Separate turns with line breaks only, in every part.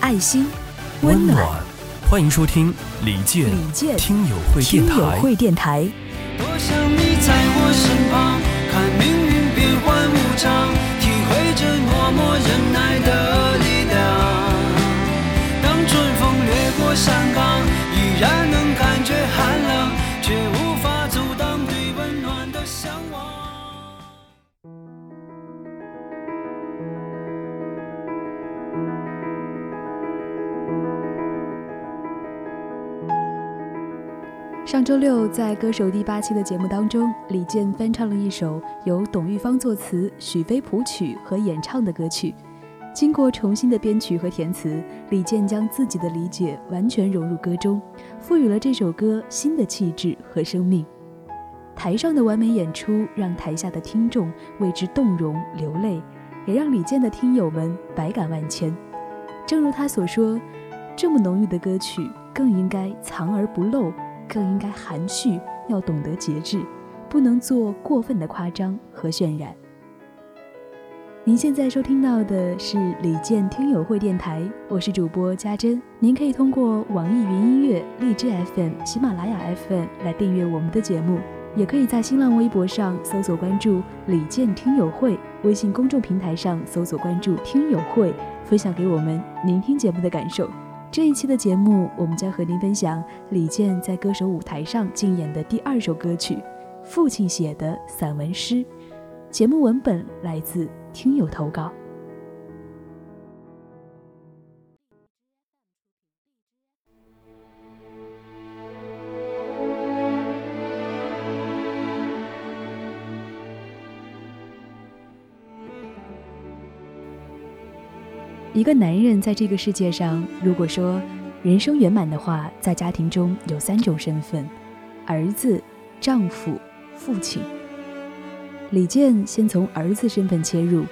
爱心，
温暖，欢迎收听李健
李健
听友会
听友
电台。
会电台。
多想你在我身旁，看命运变幻无常，体会着默默忍耐的力量。当春风掠过山岗，
周六，在《歌手》第八期的节目当中，李健翻唱了一首由董玉芳作词、许飞谱曲和演唱的歌曲。经过重新的编曲和填词，李健将自己的理解完全融入歌中，赋予了这首歌新的气质和生命。台上的完美演出让台下的听众为之动容流泪，也让李健的听友们百感万千。正如他所说，这么浓郁的歌曲更应该藏而不露。更应该含蓄，要懂得节制，不能做过分的夸张和渲染。您现在收听到的是李健听友会电台，我是主播嘉珍。您可以通过网易云音乐、荔枝 FM、喜马拉雅 FM 来订阅我们的节目，也可以在新浪微博上搜索关注“李健听友会”，微信公众平台上搜索关注“听友会”，分享给我们您听节目的感受。这一期的节目，我们将和您分享李健在歌手舞台上竞演的第二首歌曲《父亲写的散文诗》。节目文本来自听友投稿。一个男人在这个世界上，如果说人生圆满的话，在家庭中有三种身份：儿子、丈夫、父亲。李健先从儿子身份切入，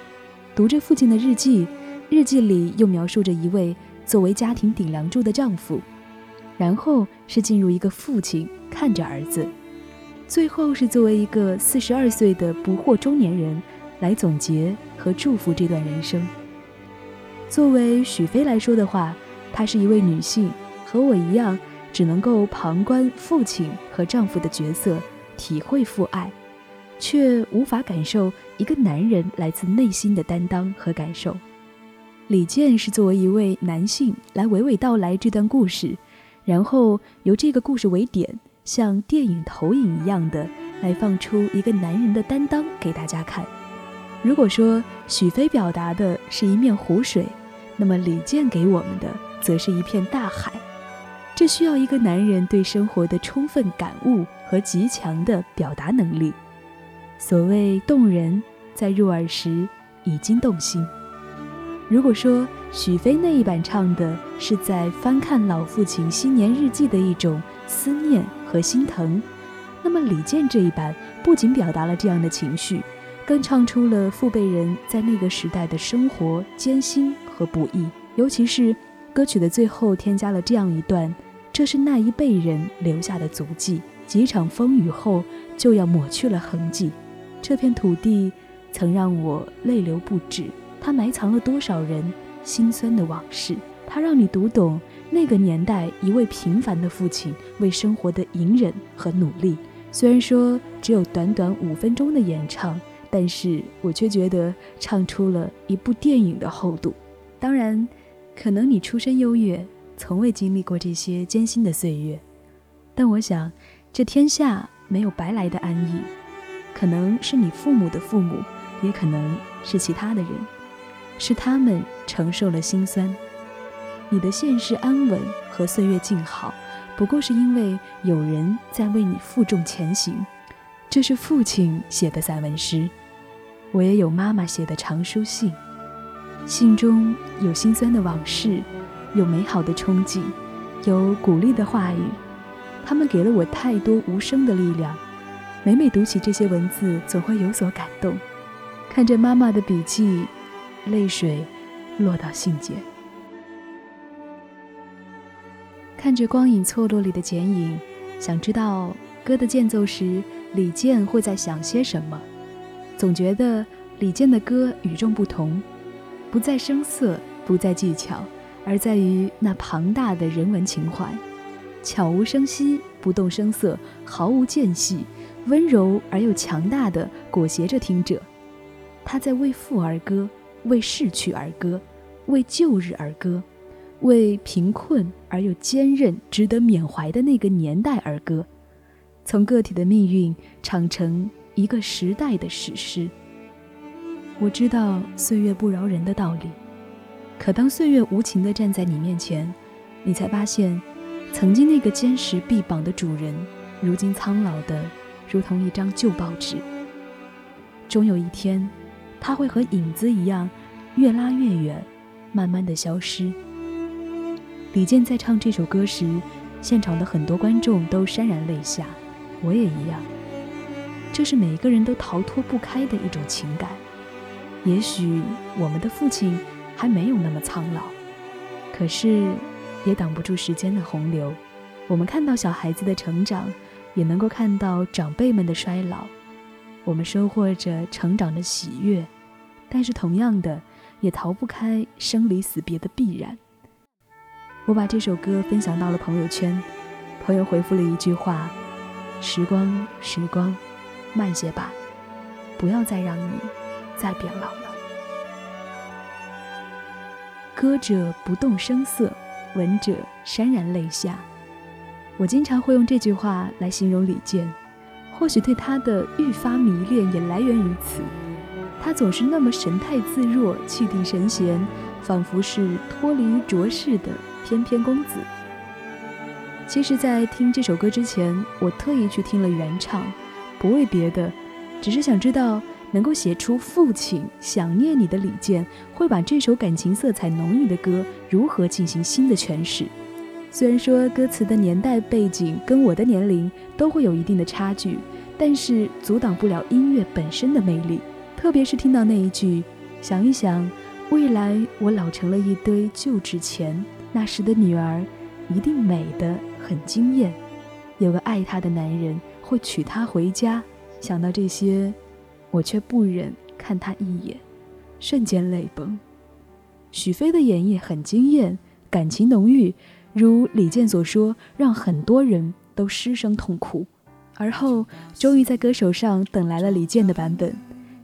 读着父亲的日记，日记里又描述着一位作为家庭顶梁柱的丈夫，然后是进入一个父亲看着儿子，最后是作为一个四十二岁的不惑中年人来总结和祝福这段人生。作为许飞来说的话，她是一位女性，和我一样，只能够旁观父亲和丈夫的角色，体会父爱，却无法感受一个男人来自内心的担当和感受。李健是作为一位男性来娓娓道来这段故事，然后由这个故事为点，像电影投影一样的来放出一个男人的担当给大家看。如果说许飞表达的是一面湖水，那么李健给我们的则是一片大海。这需要一个男人对生活的充分感悟和极强的表达能力。所谓动人，在入耳时已经动心。如果说许飞那一版唱的是在翻看老父亲新年日记的一种思念和心疼，那么李健这一版不仅表达了这样的情绪。更唱出了父辈人在那个时代的生活艰辛和不易，尤其是歌曲的最后添加了这样一段：“这是那一辈人留下的足迹，几场风雨后就要抹去了痕迹。这片土地曾让我泪流不止，它埋藏了多少人心酸的往事。它让你读懂那个年代一位平凡的父亲为生活的隐忍和努力。虽然说只有短短五分钟的演唱。”但是我却觉得唱出了一部电影的厚度。当然，可能你出身优越，从未经历过这些艰辛的岁月，但我想，这天下没有白来的安逸。可能是你父母的父母，也可能是其他的人，是他们承受了辛酸。你的现世安稳和岁月静好，不过是因为有人在为你负重前行。这是父亲写的散文诗，我也有妈妈写的长书信，信中有心酸的往事，有美好的憧憬，有鼓励的话语。他们给了我太多无声的力量。每每读起这些文字，总会有所感动。看着妈妈的笔记，泪水落到信笺。看着光影错落里的剪影，想知道歌的间奏时，李健会在想些什么。总觉得李健的歌与众不同，不在声色，不在技巧，而在于那庞大的人文情怀。悄无声息，不动声色，毫无间隙，温柔而又强大的裹挟着听者。他在为父而歌，为逝去而歌，为旧日而歌，为贫困而又坚韧、值得缅怀的那个年代而歌。从个体的命运唱成一个时代的史诗。我知道岁月不饶人的道理，可当岁月无情地站在你面前，你才发现。曾经那个坚实臂膀的主人，如今苍老的如同一张旧报纸。终有一天，他会和影子一样，越拉越远，慢慢的消失。李健在唱这首歌时，现场的很多观众都潸然泪下，我也一样。这是每个人都逃脱不开的一种情感。也许我们的父亲还没有那么苍老，可是。也挡不住时间的洪流。我们看到小孩子的成长，也能够看到长辈们的衰老。我们收获着成长的喜悦，但是同样的，也逃不开生离死别的必然。我把这首歌分享到了朋友圈，朋友回复了一句话：“时光，时光，慢些吧，不要再让你再变老了。”歌者不动声色。闻者潸然泪下。我经常会用这句话来形容李健，或许对他的愈发迷恋也来源于此。他总是那么神态自若、气定神闲，仿佛是脱离于浊世的翩翩公子。其实，在听这首歌之前，我特意去听了原唱，不为别的，只是想知道。能够写出父亲想念你的李健，会把这首感情色彩浓郁的歌如何进行新的诠释？虽然说歌词的年代背景跟我的年龄都会有一定的差距，但是阻挡不了音乐本身的魅力。特别是听到那一句“想一想，未来我老成了一堆旧纸钱，那时的女儿一定美得很惊艳，有个爱她的男人会娶她回家。”想到这些。我却不忍看他一眼，瞬间泪崩。许飞的演绎很惊艳，感情浓郁，如李健所说，让很多人都失声痛哭。而后，终于在歌手上等来了李健的版本。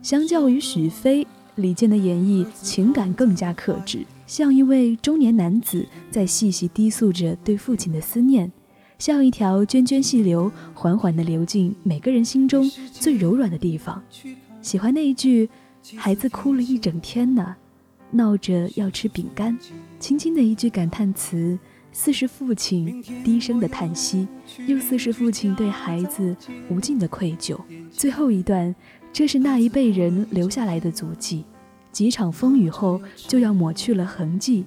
相较于许飞，李健的演绎情感更加克制，像一位中年男子在细细低诉着对父亲的思念，像一条涓涓细流，缓缓地流进每个人心中最柔软的地方。喜欢那一句，孩子哭了一整天呢，闹着要吃饼干，轻轻的一句感叹词，似是父亲低声的叹息，又似是父亲对孩子无尽的愧疚。最后一段，这是那一辈人留下来的足迹，几场风雨后就要抹去了痕迹。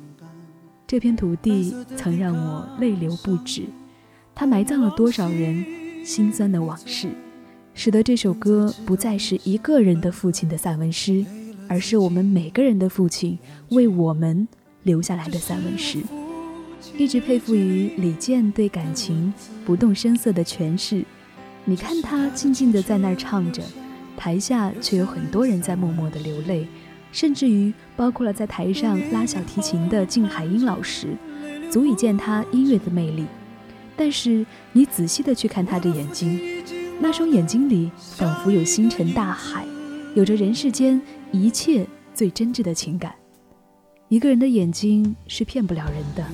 这片土地曾让我泪流不止，它埋葬了多少人心酸的往事。使得这首歌不再是一个人的父亲的散文诗，而是我们每个人的父亲为我们留下来的散文诗。一直佩服于李健对感情不动声色的诠释。你看他静静地在那儿唱着，台下却有很多人在默默的流泪，甚至于包括了在台上拉小提琴的静海英老师，足以见他音乐的魅力。但是你仔细地去看他的眼睛。那双眼睛里仿佛有星辰大海，有着人世间一切最真挚的情感。一个人的眼睛是骗不了人的。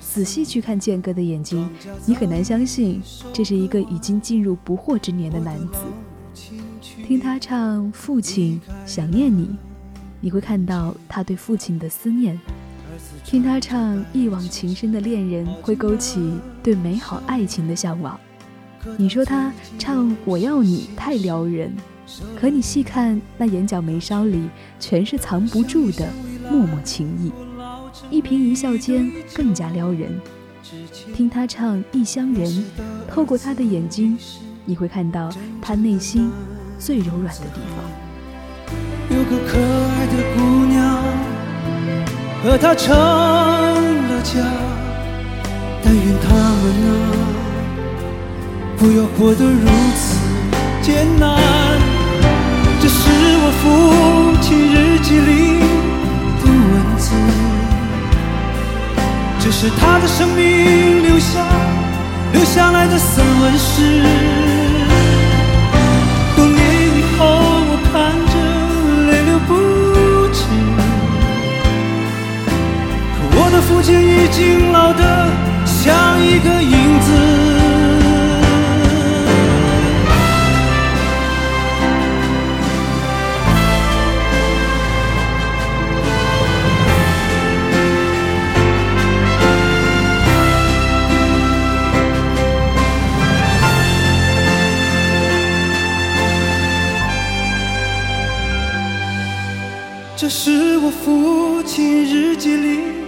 仔细去看健哥的眼睛，你很难相信这是一个已经进入不惑之年的男子。听他唱《父亲想念你》，你会看到他对父亲的思念；听他唱《一往情深的恋人》，会勾起对美好爱情的向往。你说他唱我要你太撩人，可你细看那眼角眉梢里，全是藏不住的默默情意。一颦一笑间更加撩人。听他唱《异乡人》，透过他的眼睛，你会看到他内心最柔软的地方。
有个可爱的姑娘，和他成了家，但愿他们啊，不要活得如此艰难。这是我父亲日记里的文字，这是他的生命留下留下来的散文诗。可我的父亲已经老得像一个影子。这是我父亲日记里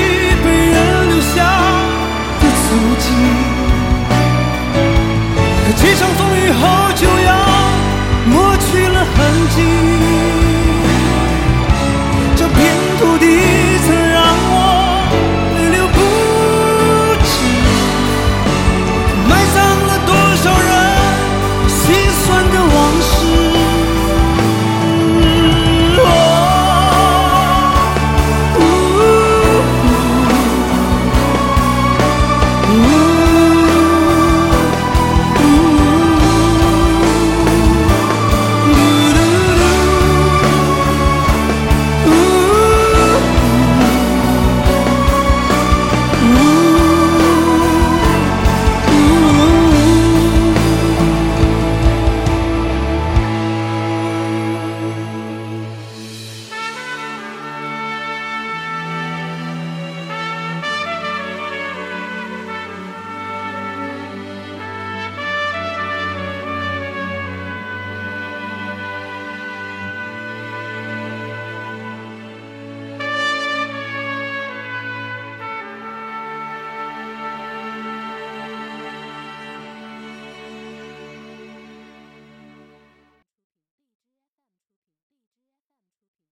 下的足迹。可几场风雨后就要抹去了痕迹。这片土地